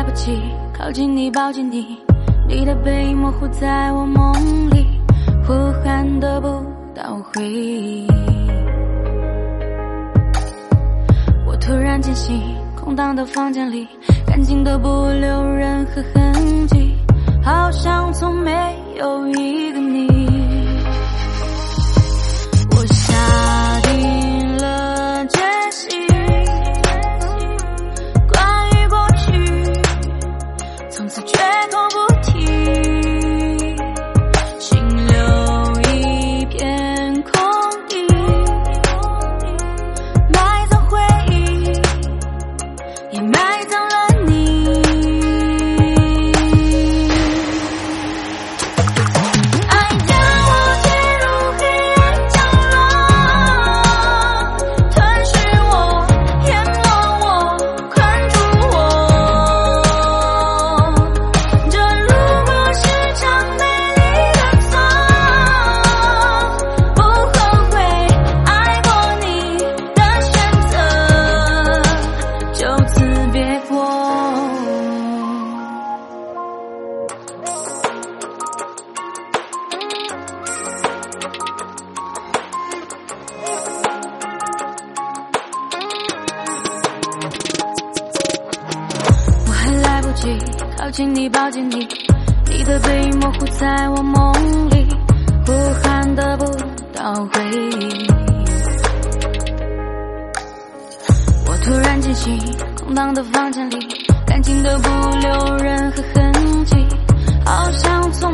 来不及靠近你，抱紧你，你的背影模糊在我梦里，呼喊得不到回应。我突然惊醒，空荡的房间里，干净的不留任何痕迹，从此绝口靠近你抱紧你你的背影模糊在我梦里呼喊得不到回应。我突然惊醒空荡的房间里干净的不留任何痕迹好像从